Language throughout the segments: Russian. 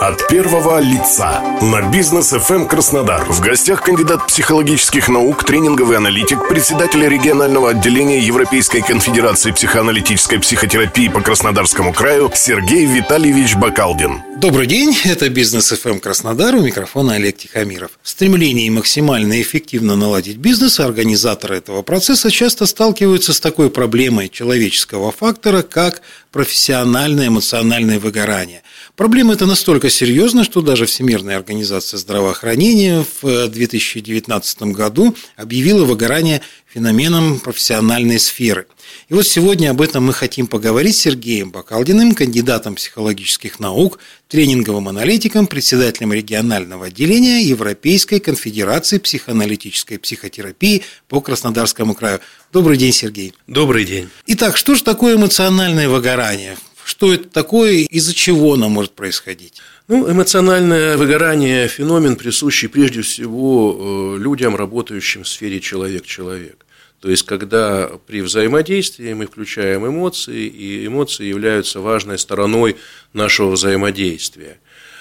От первого лица на бизнес FM Краснодар. В гостях кандидат психологических наук, тренинговый аналитик, председатель регионального отделения Европейской конфедерации психоаналитической психотерапии по Краснодарскому краю Сергей Витальевич Бакалдин. Добрый день, это бизнес FM Краснодар, у микрофона Олег Тихомиров. В стремлении максимально эффективно наладить бизнес, организаторы этого процесса часто сталкиваются с такой проблемой человеческого фактора, как профессиональное эмоциональное выгорание. Проблема эта настолько серьезна, что даже Всемирная организация здравоохранения в 2019 году объявила выгорание феноменом профессиональной сферы. И вот сегодня об этом мы хотим поговорить с Сергеем Бакалдиным, кандидатом психологических наук, тренинговым аналитиком, председателем регионального отделения Европейской конфедерации психоаналитической психотерапии по Краснодарскому краю. Добрый день, Сергей. Добрый день. Итак, что же такое эмоциональное выгорание? Что это такое, из-за чего оно может происходить? Ну, эмоциональное выгорание – феномен, присущий прежде всего э, людям, работающим в сфере человек-человек. То есть, когда при взаимодействии мы включаем эмоции, и эмоции являются важной стороной нашего взаимодействия.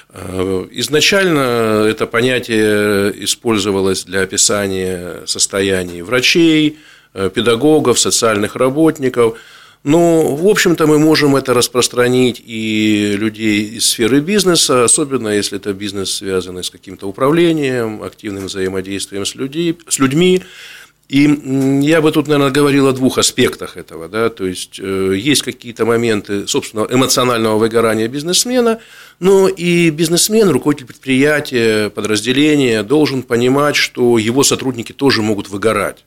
Э, изначально это понятие использовалось для описания состояний врачей, Э, педагогов, социальных работников. Ну, в общем-то, мы можем это распространить и людей из сферы бизнеса, особенно если это бизнес, связанный с каким-то управлением, активным взаимодействием с, людей, с людьми. И я бы тут, наверное, говорил о двух аспектах этого. Да? То есть, э, есть какие-то моменты, собственно, эмоционального выгорания бизнесмена, но и бизнесмен, руководитель предприятия, подразделения должен понимать, что его сотрудники тоже могут выгорать.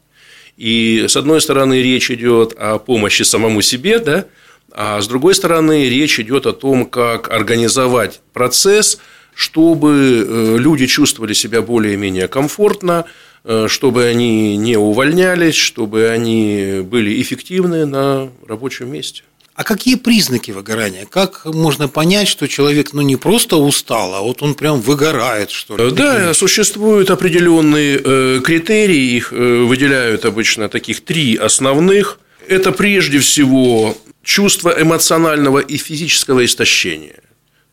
И с одной стороны речь идет о помощи самому себе, да, а с другой стороны речь идет о том, как организовать процесс, чтобы э, люди чувствовали себя более-менее комфортно, чтобы они не увольнялись, чтобы они были эффективны на рабочем месте. А какие признаки выгорания? Как можно понять, что человек ну, не просто устал, а вот он прям выгорает, что ли? Да, существуют определенные э, критерии, их э, выделяют обычно таких три основных. Это прежде всего чувство эмоционального и физического истощения.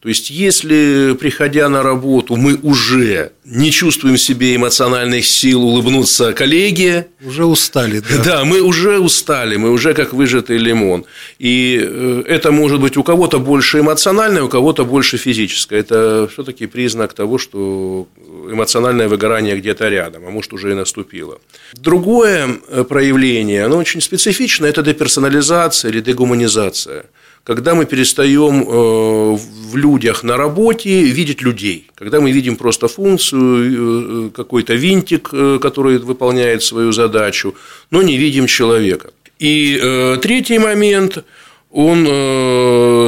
То есть, если, приходя на работу, мы уже не чувствуем в себе эмоциональных сил улыбнуться коллеге. Уже устали, да. Да, мы уже устали, мы уже как выжатый лимон. И э, это может быть у кого-то больше эмоциональное, у кого-то больше физическое. Это все таки признак того, что эмоциональное выгорание где-то рядом, а может, уже и наступило. Другое э, проявление, оно очень специфичное, это деперсонализация или дегуманизация – когда мы перестаем э, в людях на работе видеть людей, когда мы видим просто функцию, э, какой-то винтик, э, который выполняет свою задачу, но не видим человека. И третий момент, он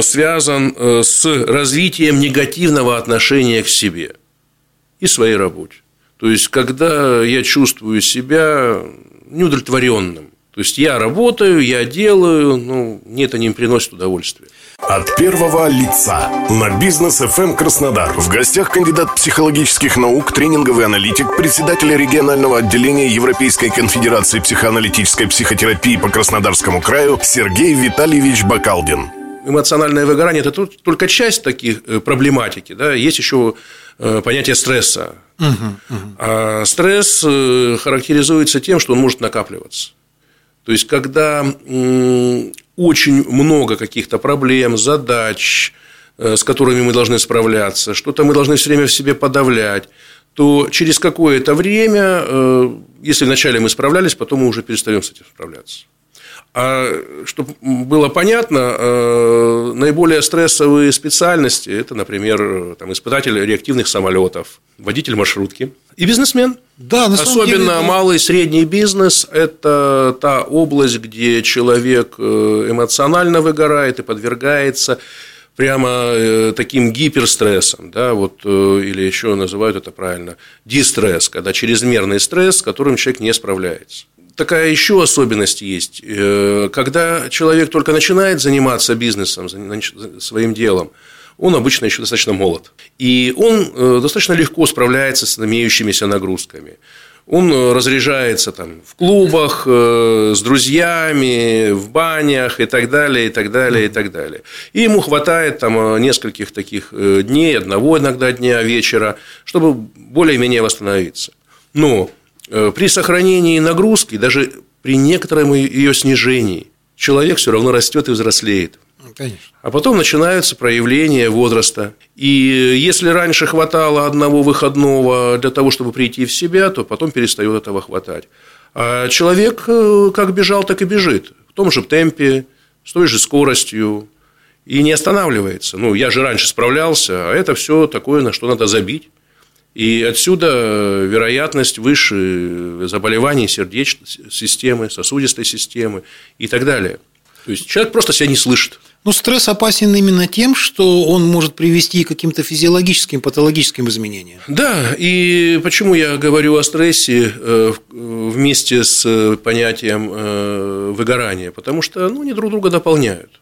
связан с развитием негативного отношения к себе и своей работе. То есть, когда я чувствую себя неудовлетворенным, то есть я работаю, я делаю, ну, мне это не приносит удовольствия. От первого лица на бизнес FM Краснодар. В гостях кандидат психологических наук, тренинговый аналитик, председатель регионального отделения Европейской конфедерации психоаналитической психотерапии по Краснодарскому краю Сергей Витальевич Бакалдин. Эмоциональное выгорание – это только часть таких э, проблематики. Да? Есть еще э, понятие стресса. Угу, угу. А стресс э, характеризуется тем, что он может накапливаться. То есть, когда очень много каких-то проблем, задач, э, с которыми мы должны справляться, что-то мы должны все время в себе подавлять, то через какое-то время, э, если вначале мы справлялись, потом мы уже перестаем с этим справляться. А чтобы было понятно, э, наиболее стрессовые специальности – это, например, там, испытатель реактивных самолетов, водитель маршрутки и бизнесмен. Да, на Особенно деле, малый и средний бизнес – это та область, где человек э, эмоционально выгорает и подвергается прямо э, таким гиперстрессом, да, вот, или еще называют это правильно, дистресс, когда чрезмерный стресс, с которым человек не справляется такая еще особенность есть. Э, когда человек только начинает заниматься бизнесом, своим делом, он обычно еще достаточно молод. И он э, достаточно легко справляется с имеющимися нагрузками. он разряжается там в клубах, э, с друзьями, в банях и так далее, и так далее, и так далее. И ему хватает там нескольких таких дней, одного иногда дня вечера, чтобы более-менее восстановиться. Но при сохранении нагрузки, даже при некотором ее снижении, человек все равно растет и взрослеет. Конечно. А потом начинаются проявления возраста. И если раньше хватало одного выходного для того, чтобы прийти в себя, то потом перестает этого хватать. А человек э, как бежал, так и бежит. В том же темпе, с той же скоростью. И не останавливается. Ну, я же раньше справлялся, а это все такое, на что надо забить. И отсюда вероятность выше заболеваний сердечной системы, сосудистой системы и так далее. То есть человек просто себя не слышит. Ну, стресс опасен именно тем, что он может привести к каким-то физиологическим, патологическим изменениям. Да, и почему я говорю о стрессе э, вместе с понятием э, выгорания? Потому что ну, они друг друга дополняют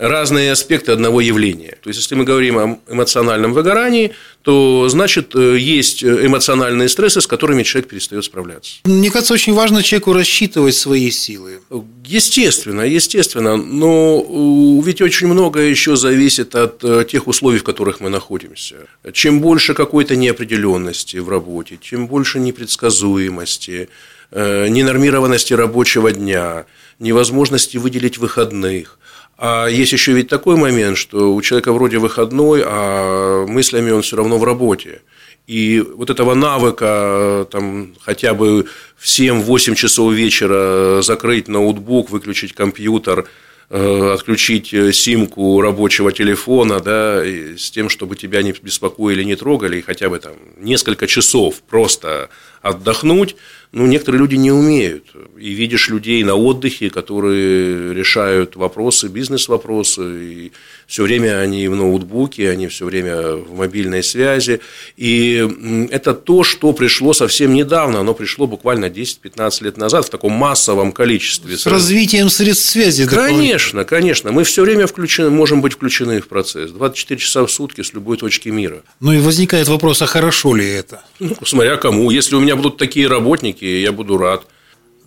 разные аспекты одного явления. То есть, если мы говорим о эмоциональном выгорании, то значит э, есть эмоциональные стрессы, с которыми человек перестает справляться. Мне кажется, очень важно человеку рассчитывать свои силы. Естественно, естественно, но ведь очень многое еще зависит от э, тех условий, в которых мы находимся. Чем больше какой-то неопределенности в работе, чем больше непредсказуемости, э, ненормированности рабочего дня, невозможности выделить выходных, а есть еще ведь такой момент, что у человека вроде выходной, а мыслями он все равно в работе. И вот этого навыка там, хотя бы в 7-8 часов вечера закрыть ноутбук, выключить компьютер, э, отключить э, симку рабочего телефона, да, с тем, чтобы тебя не беспокоили, не трогали, и хотя бы там несколько часов просто отдохнуть, ну, некоторые люди не умеют. И видишь людей на отдыхе, которые решают вопросы, бизнес-вопросы, и все время они в ноутбуке, они все время в мобильной связи. И это то, что пришло совсем недавно, оно пришло буквально 10-15 лет назад в таком массовом количестве. С развитием средств связи. Конечно, конечно. Мы все время включены, можем быть включены в процесс. 24 часа в сутки с любой точки мира. Ну и возникает вопрос, а хорошо ли это? Ну, смотря кому. Если у меня будут такие работники, я буду рад.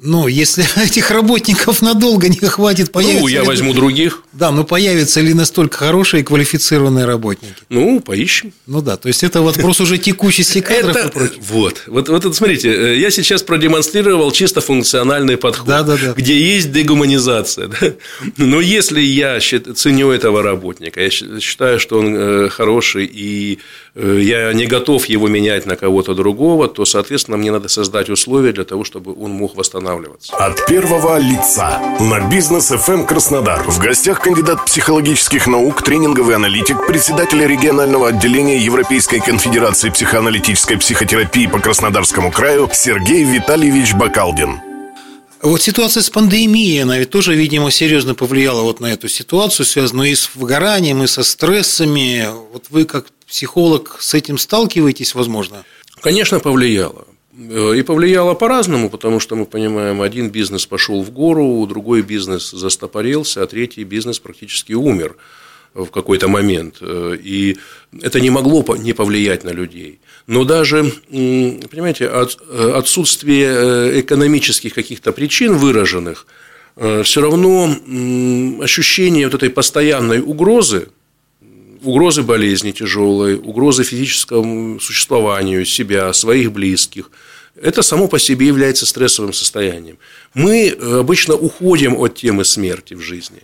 Ну, если этих работников надолго не хватит, появится. Ну, я ли... возьму других. Да, но появятся ли настолько хорошие и квалифицированные работники? Ну, поищем. Ну да, то есть это вопрос уже текущести кадров это... и прочее. Вот, вот, вот это, смотрите, э, я сейчас продемонстрировал чисто функциональный подход, да, да, да. где есть дегуманизация. Да? Но если я ценю этого работника, я считаю, что он э, хороший, и э, я не готов его менять на кого-то другого, то, соответственно, мне надо создать условия для того, чтобы он мог восстанавливаться останавливаться. От первого лица на бизнес FM Краснодар. В гостях кандидат психологических наук, тренинговый аналитик, председатель регионального отделения Европейской конфедерации психоаналитической психотерапии по Краснодарскому краю Сергей Витальевич Бакалдин. Вот ситуация с пандемией, она ведь тоже, видимо, серьезно повлияла вот на эту ситуацию, связанную и с выгоранием, и со стрессами. Вот вы как психолог с этим сталкиваетесь, возможно? Конечно, повлияло. Э, и повлияло по-разному, потому что мы понимаем, один бизнес пошел в гору, другой бизнес застопорился, а третий бизнес практически умер в какой-то момент. Э, и это не могло не повлиять на людей. Но даже, понимаете, э, отсутствие экономических каких-то причин выраженных, все равно ощущение вот этой постоянной угрозы, угрозы болезни тяжелой, угрозы физическому существованию себя, своих близких. Это само по себе является стрессовым состоянием. Мы э, обычно уходим от темы смерти в жизни.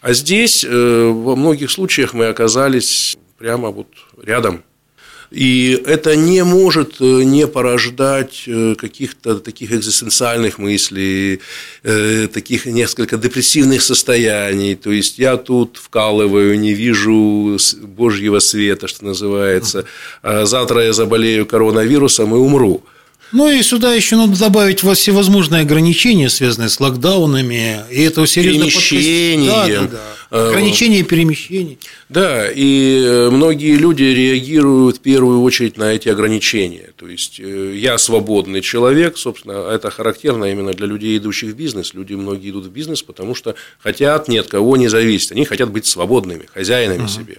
А здесь э, во многих случаях мы оказались прямо вот рядом и это не может э, не порождать э, каких-то таких экзистенциальных мыслей, э, таких несколько депрессивных состояний. То есть я тут вкалываю, не вижу Божьего света, что называется. А завтра я заболею коронавирусом и умру. Ну и сюда еще надо добавить всевозможные ограничения, связанные с локдаунами, и это серьезно перемещением. Да, да, да. А, ограничения перемещений. Да, и э, многие люди реагируют в первую очередь на эти ограничения. То есть э, я свободный человек, собственно, это характерно именно для людей, идущих в бизнес. Люди многие идут в бизнес, потому что хотят ни от кого не зависеть. Они хотят быть свободными, хозяинами uh-huh. себе.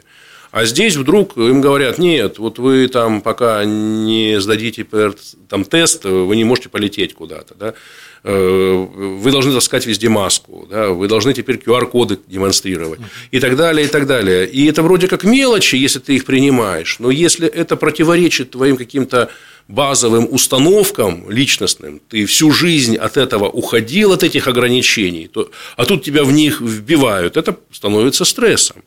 А здесь вдруг им говорят, нет, вот вы там пока не сдадите там, тест, вы не можете полететь куда-то. Да? Э, вы должны таскать везде маску, да? вы должны теперь QR-коды демонстрировать и так далее, и так далее. И это вроде как мелочи, если ты их принимаешь, но если это противоречит твоим каким-то базовым установкам личностным, ты всю жизнь от этого уходил, от этих ограничений, то, а тут тебя в них вбивают, это становится стрессом.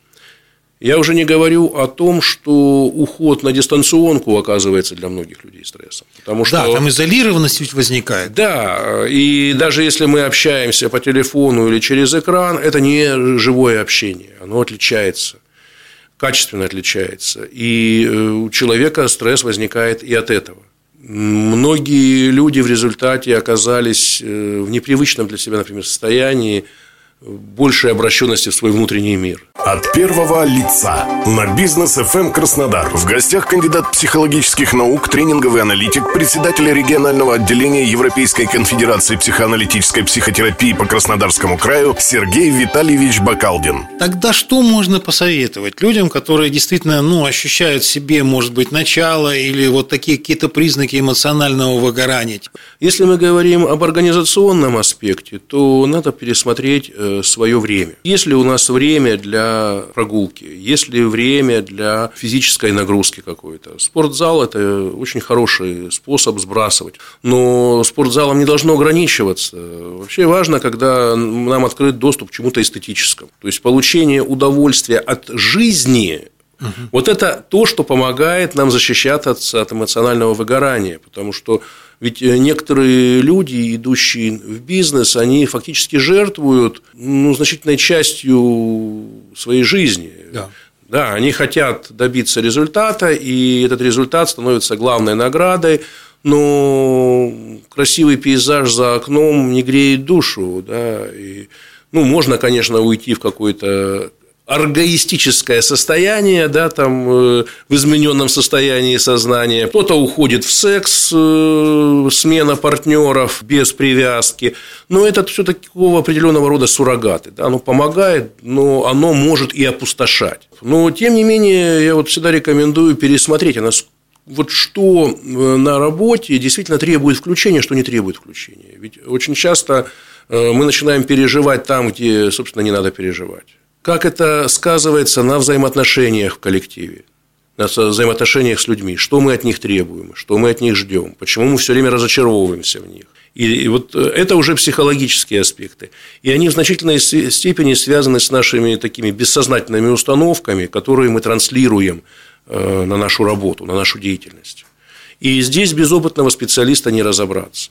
Я уже не говорю о том, что уход на дистанционку оказывается для многих людей стрессом. Потому что... Да, там изолированность ведь возникает. Да, и даже если мы общаемся по телефону или через экран, это не живое общение, оно отличается качественно отличается. И э, у человека стресс возникает и от этого. Многие люди в результате оказались э, в непривычном для себя, например, состоянии, большей обращенности в свой внутренний мир. От первого лица на бизнес FM Краснодар. В гостях кандидат психологических наук, тренинговый аналитик, председатель регионального отделения Европейской конфедерации психоаналитической психотерапии по Краснодарскому краю Сергей Витальевич Бакалдин. Тогда что можно посоветовать людям, которые действительно ну, ощущают в себе, может быть, начало или вот такие какие-то признаки эмоционального выгорания? Если мы говорим об организационном аспекте, то надо пересмотреть э, свое время. Если у нас время для прогулки, если время для физической нагрузки какой-то. Спортзал – это очень хороший способ сбрасывать. Но спортзалом не должно ограничиваться. Вообще важно, когда нам открыт доступ к чему-то эстетическому. То есть, получение удовольствия от жизни Угу. Вот это то, что помогает нам защищаться от эмоционального выгорания, потому что ведь э, некоторые люди, идущие в бизнес, они фактически жертвуют ну, значительной частью своей жизни. Да. Да, они хотят добиться результата, и этот результат становится главной наградой, но красивый пейзаж за окном не греет душу, да, и, ну, можно, конечно, уйти в какой-то оргоистическое состояние, да, там э, в измененном состоянии сознания. Кто-то уходит в секс, э, смена партнеров без привязки. Но это все такого определенного рода суррогаты. Да, оно помогает, но оно может и опустошать. Но тем не менее, я вот всегда рекомендую пересмотреть, а вот что э, на работе действительно требует включения, что не требует включения. Ведь очень часто мы начинаем переживать там, где, собственно, не надо переживать. Как это сказывается на взаимоотношениях в коллективе, на взаимоотношениях с людьми, что мы от них требуем, что мы от них ждем, почему мы все время разочаровываемся в них. И вот это уже психологические аспекты. И они в значительной степени связаны с нашими такими бессознательными установками, которые мы транслируем э, на нашу работу, на нашу деятельность. И здесь без опытного специалиста не разобраться.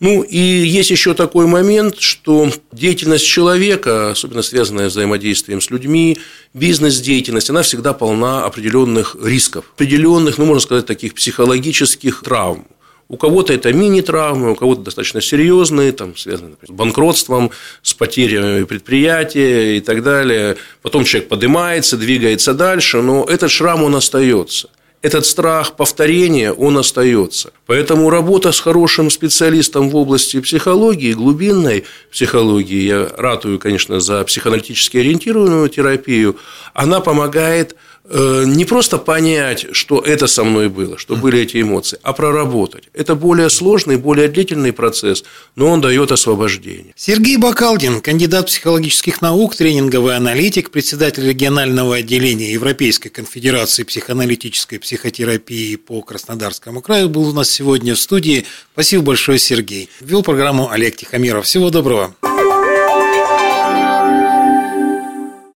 Ну, и есть еще такой момент, что деятельность человека, особенно связанная с взаимодействием с людьми, бизнес-деятельность, она всегда полна определенных рисков, определенных, ну, можно сказать, таких психологических травм. У кого-то это мини-травмы, у кого-то достаточно серьезные, там, связанные например, с банкротством, с потерей предприятия и так далее. Потом человек поднимается, двигается дальше, но этот шрам, он остается – этот страх повторения, он остается. Поэтому работа с хорошим специалистом в области психологии, глубинной психологии, я ратую, конечно, за психоаналитически ориентированную терапию, она помогает не просто понять, что это со мной было, что были эти эмоции, а проработать. Это более сложный, более длительный процесс, но он дает освобождение. Сергей Бакалдин, кандидат психологических наук, тренинговый аналитик, председатель регионального отделения Европейской конфедерации психоаналитической психотерапии по Краснодарскому краю, был у нас сегодня в студии. Спасибо большое, Сергей. Вел программу Олег Тихомиров. Всего доброго.